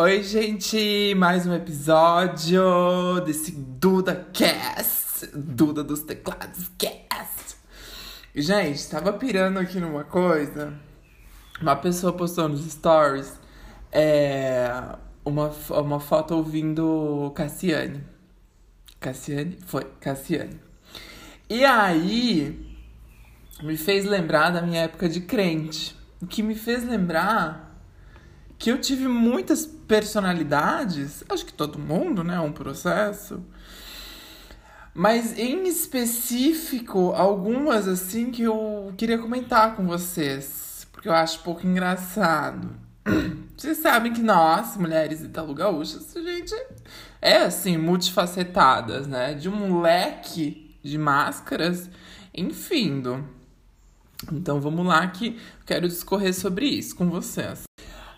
Oi, gente! Mais um episódio desse Duda Cast, Duda dos Teclados Cast. Gente, tava pirando aqui numa coisa. Uma pessoa postou nos stories é, uma, uma foto ouvindo Cassiane. Cassiane? Foi, Cassiane. E aí, me fez lembrar da minha época de crente. O que me fez lembrar que eu tive muitas personalidades, acho que todo mundo, né? É um processo. Mas em específico, algumas assim que eu queria comentar com vocês, porque eu acho um pouco engraçado. Vocês sabem que nós, mulheres italo-gaúchas, a gente é assim, multifacetadas, né? De um leque de máscaras infindo. Então vamos lá que quero discorrer sobre isso com vocês.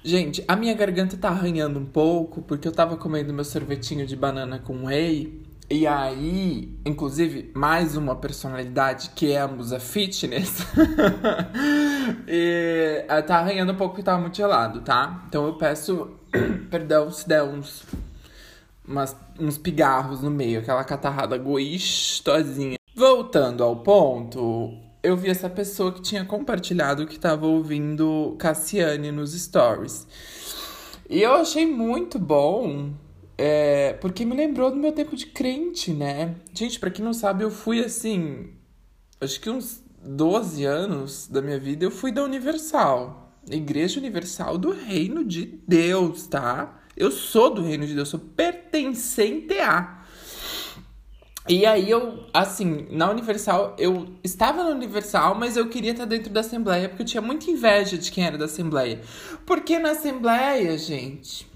Gente, a minha garganta tá arranhando um pouco porque eu tava comendo meu sorvetinho de banana com whey. E aí, inclusive, mais uma personalidade que é a musa fitness. e ela tá arranhando um pouco porque tava muito gelado, tá? Então eu peço perdão se der uns, umas, uns pigarros no meio, aquela catarrada gostosinha. Voltando ao ponto, eu vi essa pessoa que tinha compartilhado que estava ouvindo Cassiane nos stories. E eu achei muito bom, é, porque me lembrou do meu tempo de crente, né? Gente, para quem não sabe, eu fui assim, acho que uns 12 anos da minha vida eu fui da Universal, Igreja Universal do Reino de Deus, tá? Eu sou do Reino de Deus, sou pertencente a. E aí eu, assim, na Universal, eu estava na Universal, mas eu queria estar dentro da Assembleia, porque eu tinha muita inveja de quem era da Assembleia. Porque na Assembleia, gente,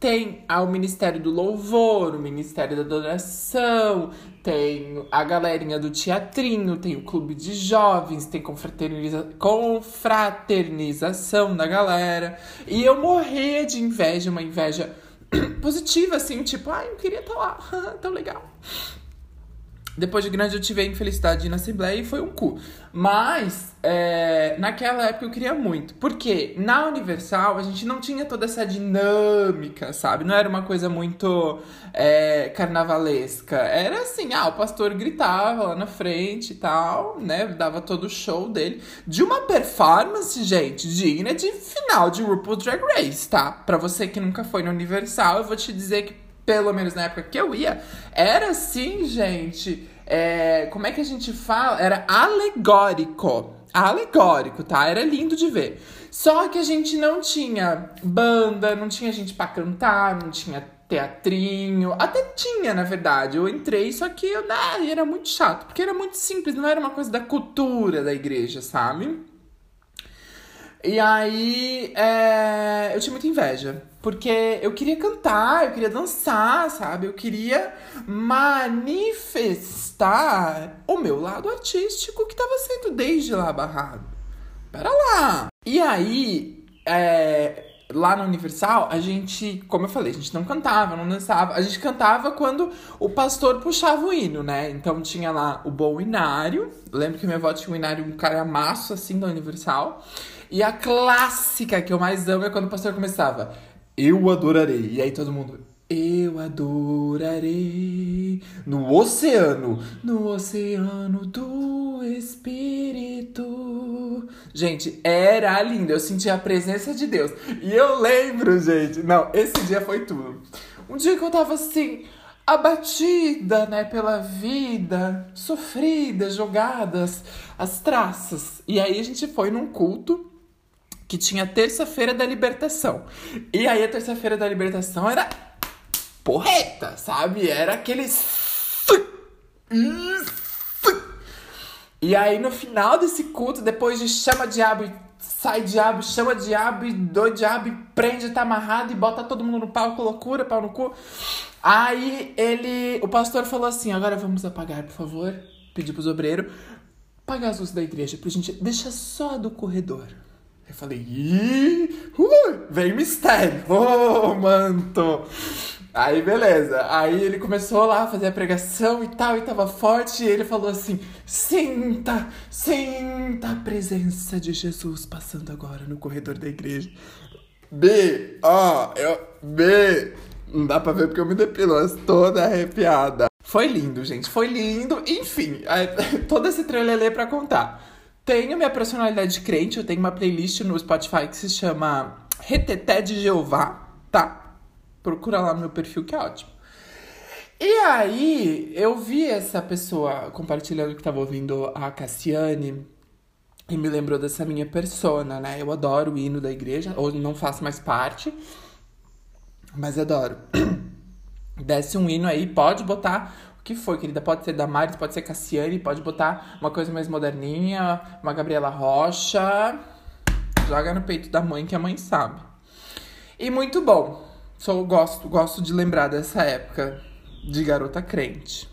tem o Ministério do Louvor, o Ministério da Adoração, tem a galerinha do teatrinho, tem o clube de jovens, tem confraterniza confraternização da galera. E eu morria de inveja, uma inveja positiva, assim, tipo, ai, ah, eu queria estar lá, tão legal. Depois de grande eu tive a infelicidade de ir na Assembleia e foi um cu. Mas, é, naquela época eu queria muito. Porque na Universal a gente não tinha toda essa dinâmica, sabe? Não era uma coisa muito é, carnavalesca. Era assim, ah, o pastor gritava lá na frente e tal, né? Dava todo o show dele. De uma performance, gente, digna de final de RuPaul's Drag Race, tá? Pra você que nunca foi na Universal, eu vou te dizer que pelo menos na época que eu ia, era assim, gente. É, como é que a gente fala? Era alegórico. Alegórico, tá? Era lindo de ver. Só que a gente não tinha banda, não tinha gente para cantar, não tinha teatrinho. Até tinha, na verdade. Eu entrei, só que eu, né, era muito chato, porque era muito simples, não era uma coisa da cultura da igreja, sabe? E aí, é, eu tinha muita inveja. Porque eu queria cantar, eu queria dançar, sabe? Eu queria manifestar o meu lado artístico que estava sendo desde lá barrado. Pera lá! E aí, é, lá na Universal, a gente, como eu falei, a gente não cantava, não dançava. A gente cantava quando o pastor puxava o hino, né? Então tinha lá o bom inário. lembro que minha avó tinha um inário, um caramaço assim da Universal. E a clássica que eu mais amo é quando o pastor começava: Eu adorarei. E aí todo mundo. Eu adorarei no oceano, no oceano do Espírito. Gente, era lindo. Eu senti a presença de Deus. E eu lembro, gente. Não, esse dia foi tudo. Um dia que eu tava assim, abatida, né, pela vida, sofrida, jogadas as traças. E aí a gente foi num culto que tinha terça-feira da libertação. E aí a terça-feira da libertação era porreta, sabe? Era aquele. E aí no final desse culto, depois de chama diabo sai diabo, chama diabo do diabo prende, tá amarrado e bota todo mundo no palco, loucura, pau no cu. Aí ele, o pastor falou assim: agora vamos apagar, por favor. Pediu pros obreiros apagar as luzes da igreja pra gente deixar só do corredor. Eu falei, ih, uh, mistério, ô oh, manto. Aí beleza, aí ele começou lá a fazer a pregação e tal, e tava forte, e ele falou assim: sinta, sinta a presença de Jesus passando agora no corredor da igreja. B, ó, eu. B. Não dá pra ver porque eu me depilo, mas toda arrepiada. Foi lindo, gente. Foi lindo. Enfim, todo esse trelelê pra contar. Tenho minha personalidade de crente, eu tenho uma playlist no Spotify que se chama Reteté de Jeová, tá? Procura lá no meu perfil que é ótimo. E aí, eu vi essa pessoa compartilhando que tava ouvindo a Cassiane e me lembrou dessa minha persona, né? Eu adoro o hino da igreja, ou não faço mais parte, mas adoro. Desce um hino aí, pode botar que for, querida. Pode ser Damares, pode ser Cassiane, pode botar uma coisa mais moderninha, uma Gabriela Rocha. Joga no peito da mãe que a mãe sabe. E muito bom. Sou, gosto, gosto de lembrar dessa época de garota crente.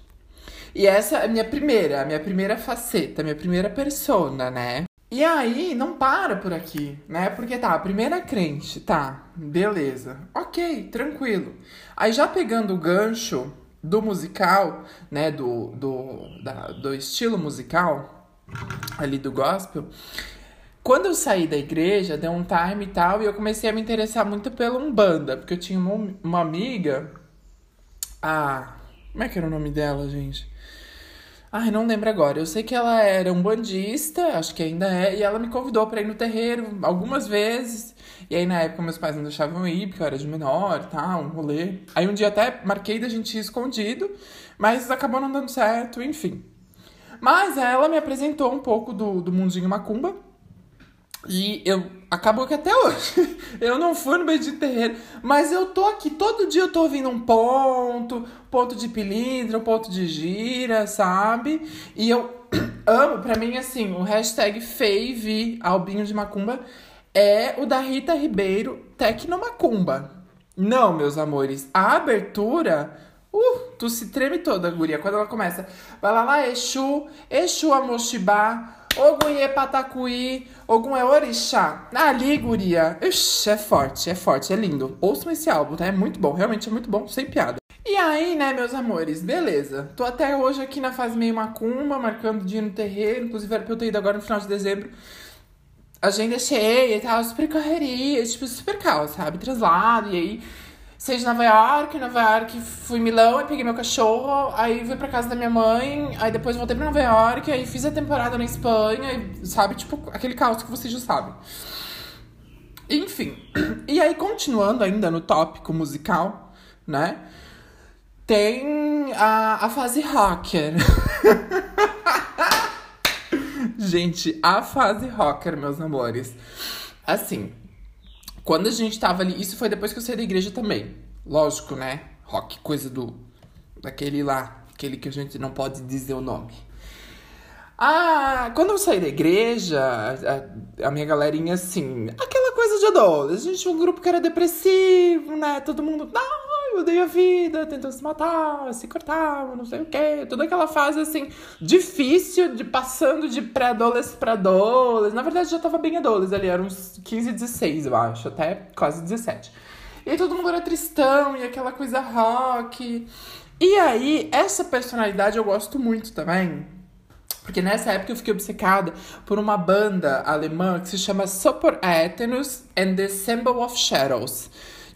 E essa é a minha primeira, a minha primeira faceta, a minha primeira persona, né? E aí, não para por aqui, né? Porque tá, a primeira crente, tá, beleza. Ok, tranquilo. Aí já pegando o gancho do musical, né? Do, do, da, do estilo musical, ali do gospel. Quando eu saí da igreja, deu um time e tal, e eu comecei a me interessar muito pela Umbanda, porque eu tinha uma, uma amiga. Ah, como é que era o nome dela, gente? Ai, não lembro agora. Eu sei que ela era um bandista, acho que ainda é, e ela me convidou para ir no terreiro algumas vezes. E aí, na época, meus pais não deixavam ir, porque eu era de menor e tal, um rolê. Aí, um dia até marquei da gente ir escondido, mas acabou não dando certo, enfim. Mas ela me apresentou um pouco do, do mundinho macumba. E eu acabou que até hoje eu não fui no de terreiro, mas eu tô aqui todo dia eu tô ouvindo um ponto, ponto de pilindro, ponto de gira, sabe? E eu amo, pra mim assim, o hashtag fave albinho de macumba é o da Rita Ribeiro Tecnomacumba. Não, meus amores, a abertura Uh, tu se treme toda, guria. Quando ela começa, vai lá lá, Exu, Exu Amoshibá, Ogum é Patacuí, Ogum é Orixá. Ali, guria. Ixi, é forte, é forte, é lindo. Ouçam esse álbum, tá? É muito bom, realmente é muito bom, sem piada. E aí, né, meus amores, beleza. Tô até hoje aqui na fase meio macumba, marcando dia no terreiro. Inclusive, era pra eu ter ido agora no final de dezembro. Agenda cheia e tal, super correria, tipo, super caos, sabe? Translado, e aí Saí de Nova York, Nova York fui Milão, e peguei meu cachorro, aí fui pra casa da minha mãe, aí depois voltei pra Nova York, aí fiz a temporada na Espanha, e, sabe, tipo, aquele caos que vocês já sabem. Enfim, e aí continuando ainda no tópico musical, né? Tem a, a fase rocker. Gente, a fase rocker, meus amores. Assim, quando a gente tava ali, isso foi depois que eu saí da igreja também. Lógico, né? Rock, coisa do. daquele lá, aquele que a gente não pode dizer o nome. Ah, quando eu saí da igreja, a, a minha galerinha, assim, aquela coisa de adolescente, a gente tinha um grupo que era depressivo, né? Todo mundo, ai, odeio a vida, tentando se matar, se cortar, não sei o quê. Toda aquela fase, assim, difícil, de passando de pré-adolescente pra adolescente. Na verdade, já tava bem adolescente ali, eram uns 15, 16, eu acho, até quase 17. E aí todo mundo era tristão, e aquela coisa rock. E aí, essa personalidade eu gosto muito também porque nessa época eu fiquei obcecada por uma banda alemã que se chama Super Atenus and the Symbol of Shadows.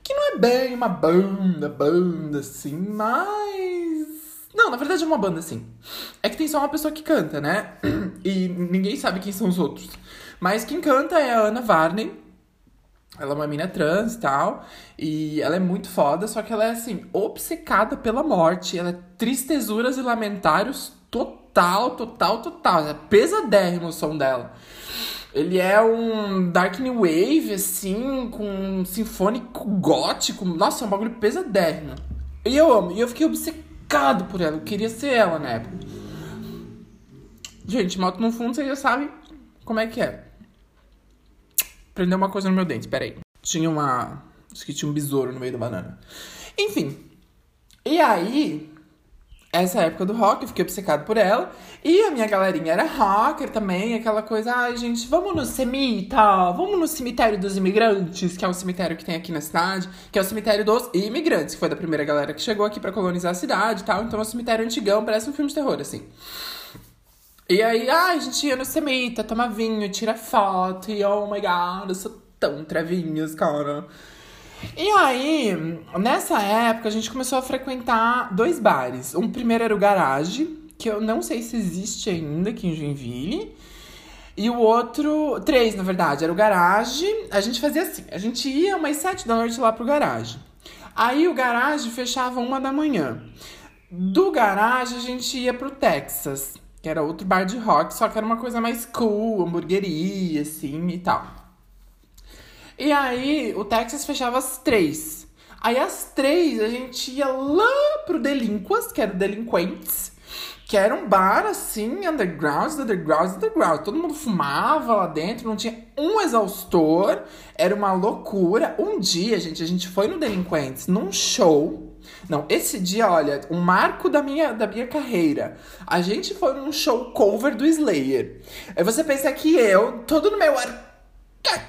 Que não é bem uma banda, banda assim, mas. Não, na verdade é uma banda assim. É que tem só uma pessoa que canta, né? E ninguém sabe quem são os outros. Mas quem canta é a Ana Varney. Ela é uma mina trans e tal. E ela é muito foda, só que ela é assim, obcecada pela morte. Ela é tristezuras e lamentários total total, total. É pesadérrimo o som dela. Ele é um Dark New Wave, assim, com um sinfônico gótico. Nossa, é um bagulho pesadérrimo. E eu amo. E eu fiquei obcecado por ela. Eu queria ser ela na época. Gente, moto no fundo, vocês já sabem como é que é. Prendeu uma coisa no meu dente, peraí. Tinha uma. Acho que tinha um besouro no meio da banana. Enfim. E aí, essa época do rock, eu fiquei obcecado por ela. E a minha galerinha era rocker também, aquela coisa, ai gente, vamos no cemita, vamos no cemitério dos imigrantes, que é um cemitério que tem aqui na cidade, que é o cemitério dos imigrantes, que foi da primeira galera que chegou aqui para colonizar a cidade e tal. Então é um cemitério antigão, parece um filme de terror, assim. E aí, ai, a gente ia no cemita, toma vinho, tira foto, e oh my god, eu sou tão trevinhas, cara. E aí, nessa época, a gente começou a frequentar dois bares. Um primeiro era o Garage, que eu não sei se existe ainda aqui em Joinville. E o outro, três na verdade, era o Garage. A gente fazia assim: a gente ia umas sete da noite lá pro Garage. Aí o Garage fechava uma da manhã. Do Garage a gente ia pro Texas, que era outro bar de rock, só que era uma coisa mais cool, hamburgueria, assim e tal. E aí, o Texas fechava às três. Aí, às três, a gente ia lá pro Delinquas, que era o Delinquentes, que era um bar, assim, underground, underground, underground. Todo mundo fumava lá dentro, não tinha um exaustor, era uma loucura. Um dia, gente, a gente foi no Delinquentes, num show. Não, esse dia, olha, um marco da minha, da minha carreira. A gente foi num show cover do Slayer. Aí você pensa que eu, todo no meu ar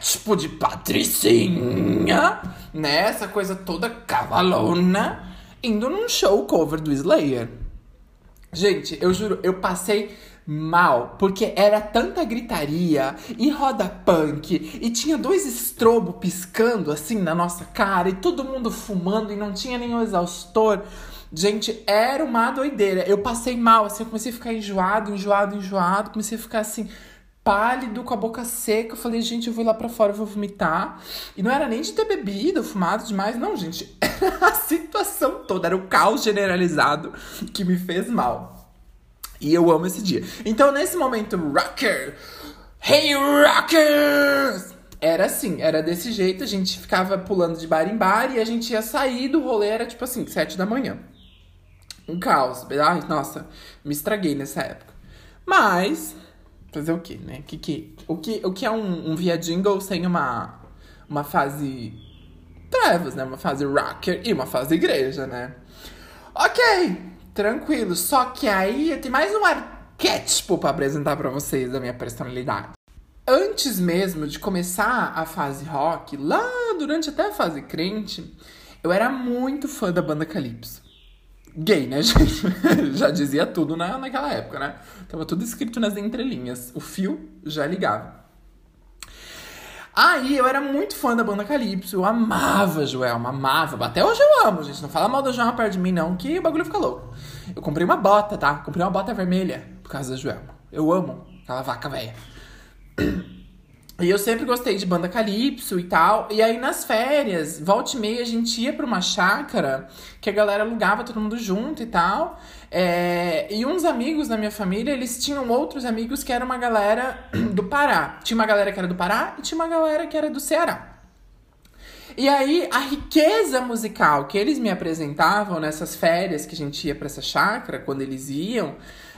tipo de patricinha, né? Essa coisa toda cavalona, indo num show cover do Slayer. Gente, eu juro, eu passei mal, porque era tanta gritaria e roda punk, e tinha dois estrobo piscando assim na nossa cara, e todo mundo fumando e não tinha nenhum exaustor. Gente, era uma doideira. Eu passei mal, assim, eu comecei a ficar enjoado, enjoado, enjoado, comecei a ficar assim, pálido, com a boca seca. Eu falei, gente, eu vou lá pra fora, eu vou vomitar. E não era nem de ter bebido, fumado demais, não, gente. Era a situação toda, era o caos generalizado que me fez mal. E eu amo esse dia. Então, nesse momento, rocker! Hey, rockers! Era assim, era desse jeito, a gente ficava pulando de bar em bar e a gente ia sair do rolê, era tipo assim, sete da manhã. Um caos. Ai, nossa, me estraguei nessa época. Mas, fazer o quê, né? Que, que, o, que, o que é um, um via jingle sem uma, uma fase trevas, né? Uma fase rocker e uma fase igreja, né? Ok, tranquilo. Só que aí tem mais um arquétipo para apresentar para vocês da minha personalidade. Antes mesmo de começar a fase rock, lá durante até a fase crente, eu era muito fã da banda Calypso gay, né, gente? já dizia tudo na, naquela época, né? Tava tudo escrito nas entrelinhas. O fio já ligava. Aí eu era muito fã da banda Calypso, eu amava Joelma, amava. Até hoje eu amo, gente. Não fala mal da Joelma perto de mim, não, que o bagulho fica louco. Eu comprei uma bota, tá? Comprei uma bota vermelha por causa da Joelma. Eu amo aquela vaca velha. E eu sempre gostei de banda calypso e tal. E aí nas férias, volta e meia, a gente ia pra uma chácara que a galera alugava todo mundo junto e tal. É, e uns amigos da minha família, eles tinham outros amigos que era uma galera do Pará. Tinha uma galera que era do Pará e tinha uma galera que era do Ceará. E aí, a riqueza musical que eles me apresentavam nessas férias que a gente ia para essa chácara, quando eles iam,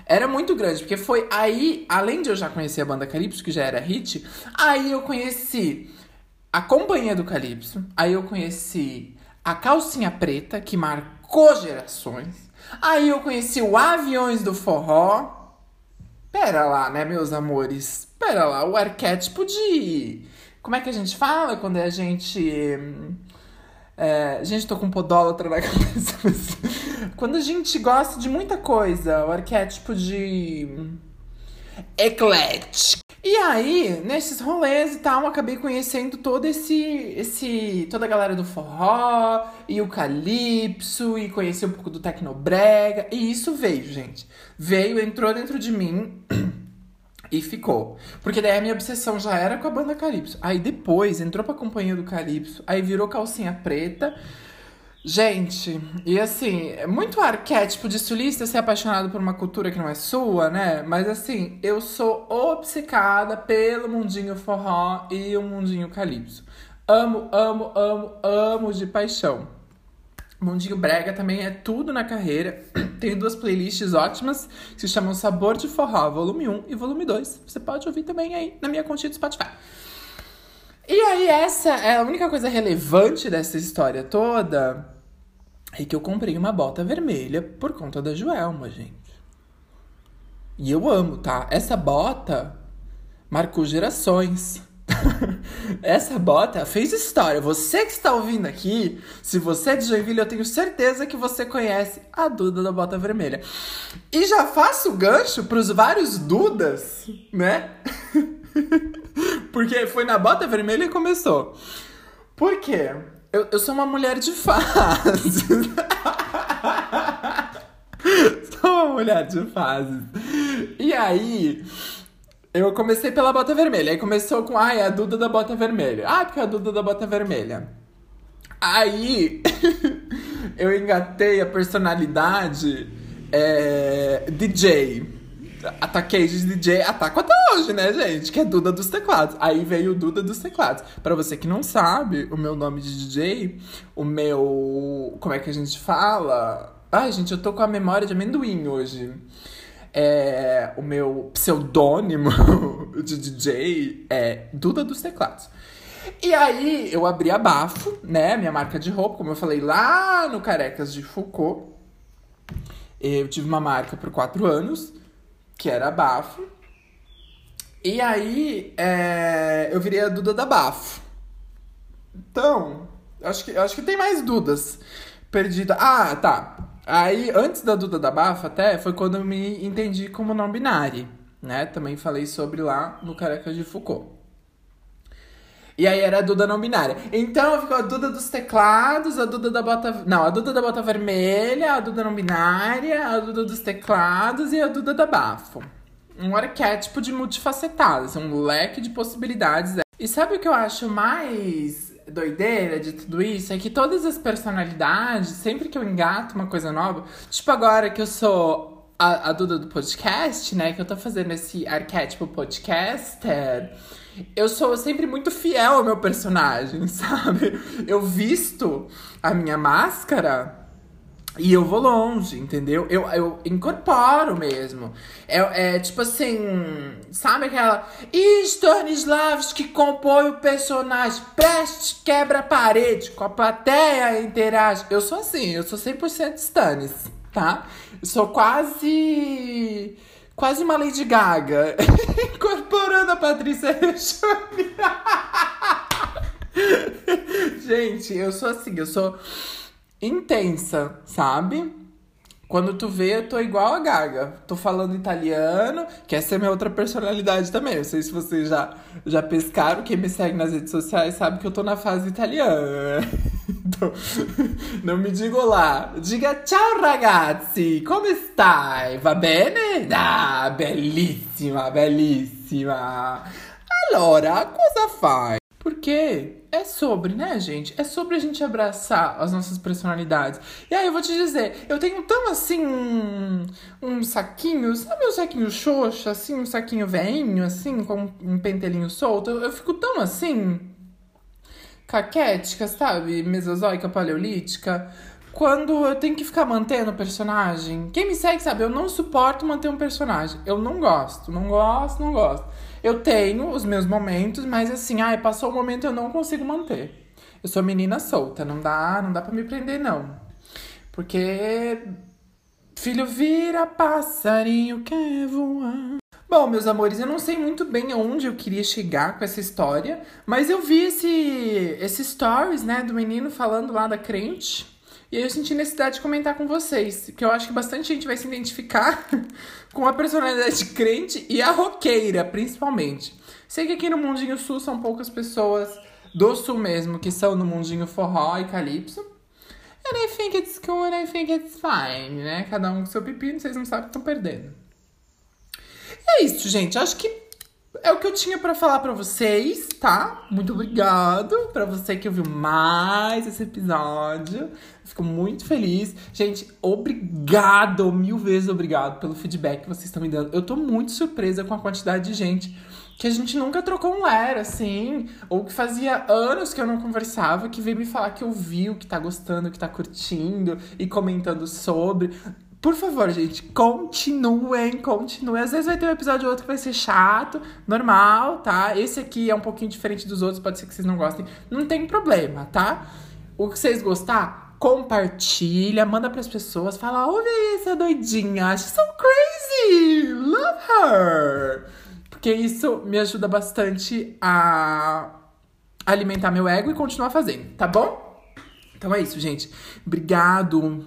era muito grande, porque foi aí, além de eu já conhecer a banda Calypso, que já era hit, aí eu conheci a Companhia do Calypso, aí eu conheci a Calcinha Preta, que marcou gerações, aí eu conheci o Aviões do Forró. Pera lá, né, meus amores? Pera lá, o arquétipo de. Como é que a gente fala quando a gente. É, gente, tô com podólatra na cabeça. Quando a gente gosta de muita coisa, o arquétipo de. eclético. E aí, nesses rolês e tal, eu acabei conhecendo todo esse, esse. toda a galera do forró e o calypso, e conheci um pouco do tecnobrega. E isso veio, gente. Veio, entrou dentro de mim. E ficou. Porque daí a minha obsessão já era com a banda Calypso. Aí depois entrou pra companhia do Calypso, aí virou calcinha preta. Gente, e assim, é muito arquétipo de sulista ser apaixonado por uma cultura que não é sua, né? Mas assim, eu sou obcecada pelo mundinho forró e o mundinho calypso. Amo, amo, amo, amo de paixão. Mundinho Brega também é tudo na carreira. Tenho duas playlists ótimas que se chamam Sabor de Forró, volume 1 e volume 2. Você pode ouvir também aí na minha continha do Spotify. E aí, essa é a única coisa relevante dessa história toda é que eu comprei uma bota vermelha por conta da Joelma, gente. E eu amo, tá? Essa bota marcou gerações. Essa bota fez história. Você que está ouvindo aqui, se você é de Joinville, eu tenho certeza que você conhece a Duda da Bota Vermelha. E já faço gancho para os vários Dudas, né? Porque foi na bota vermelha que começou. Por quê? Eu, eu sou uma mulher de fases. sou uma mulher de fases. E aí, eu comecei pela bota vermelha. Aí começou com, ai, a Duda da bota vermelha. Ah, porque é a Duda da bota vermelha. Aí, eu engatei a personalidade é, DJ. Ataquei de DJ, ataco até hoje, né, gente? Que é Duda dos Teclados. Aí veio o Duda dos Teclados. Para você que não sabe, o meu nome de DJ, o meu. Como é que a gente fala? Ai, gente, eu tô com a memória de amendoim hoje. É, o meu pseudônimo de DJ é Duda dos Teclados. E aí eu abri a Bafo, né? Minha marca de roupa, como eu falei lá no Carecas de Foucault. Eu tive uma marca por quatro anos que era Bafo. E aí é, eu virei a Duda da Bafo. Então, acho que, acho que tem mais Dudas perdida. Ah, tá. Aí, antes da Duda da Bafo, até, foi quando eu me entendi como não binário, né? Também falei sobre lá no Careca de Foucault. E aí era a Duda não binária. Então ficou a Duda dos teclados, a Duda da bota. Não, a Duda da bota vermelha, a Duda não binária, a Duda dos teclados e a Duda da bafo. Um arquétipo de multifacetadas, um leque de possibilidades. E sabe o que eu acho mais doideira de tudo isso? É que todas as personalidades, sempre que eu engato uma coisa nova, tipo agora que eu sou a, a Duda do podcast, né? Que eu tô fazendo esse arquétipo podcaster eu sou sempre muito fiel ao meu personagem, sabe? Eu visto a minha máscara e eu vou longe, entendeu? Eu, eu incorporo mesmo. É, é tipo assim, sabe aquela. Stanislavski compõe o personagem, preste, quebra a parede, com a plateia interage. Eu sou assim, eu sou 100% Stanis, tá? Eu sou quase quase uma Lady Gaga, incorporando a Patrícia. Gente, eu sou assim, eu sou intensa, sabe? Quando tu vê, eu tô igual a Gaga. Tô falando italiano, que essa é minha outra personalidade também. Não sei se vocês já, já pescaram. Quem me segue nas redes sociais sabe que eu tô na fase italiana. Então, não me diga olá. Diga ciao ragazzi, come stai? Va bene? Ah, bellissima, bellissima. Allora, cosa fai? Porque é sobre, né, gente? É sobre a gente abraçar as nossas personalidades. E aí eu vou te dizer, eu tenho tão assim um, um saquinho, sabe um saquinho xoxa, assim, um saquinho veinho, assim, com um pentelinho solto? Eu, eu fico tão assim, caquética, sabe? Mesozoica, paleolítica. Quando eu tenho que ficar mantendo o personagem. Quem me segue sabe, eu não suporto manter um personagem. Eu não gosto, não gosto, não gosto. Eu tenho os meus momentos, mas assim, ai, passou o momento eu não consigo manter. Eu sou menina solta, não dá, não dá para me prender não. Porque filho vira passarinho quer voar. Bom, meus amores, eu não sei muito bem aonde eu queria chegar com essa história, mas eu vi esse, esse stories, né, do menino falando lá da crente. E aí eu senti necessidade de comentar com vocês, porque eu acho que bastante gente vai se identificar com a personalidade crente e a roqueira, principalmente. Sei que aqui no Mundinho Sul são poucas pessoas do Sul mesmo que são no Mundinho Forró e Calypso. And I think it's cool and I think it's fine, né? Cada um com seu pepino, vocês não sabem que estão perdendo. É isso, gente. Acho que é o que eu tinha para falar para vocês, tá? Muito obrigado para você que ouviu mais esse episódio. Fico muito feliz. Gente, obrigado, mil vezes obrigado pelo feedback que vocês estão me dando. Eu tô muito surpresa com a quantidade de gente que a gente nunca trocou um ler, assim, ou que fazia anos que eu não conversava, que veio me falar que ouviu, que tá gostando, que tá curtindo e comentando sobre. Por favor, gente, continuem, continuem. Às vezes vai ter um episódio ou outro que vai ser chato, normal, tá? Esse aqui é um pouquinho diferente dos outros, pode ser que vocês não gostem. Não tem problema, tá? O que vocês gostar, compartilha, manda pras pessoas, fala, ouve essa doidinha, she's so crazy, love her. Porque isso me ajuda bastante a alimentar meu ego e continuar fazendo, tá bom? Então é isso, gente. Obrigado.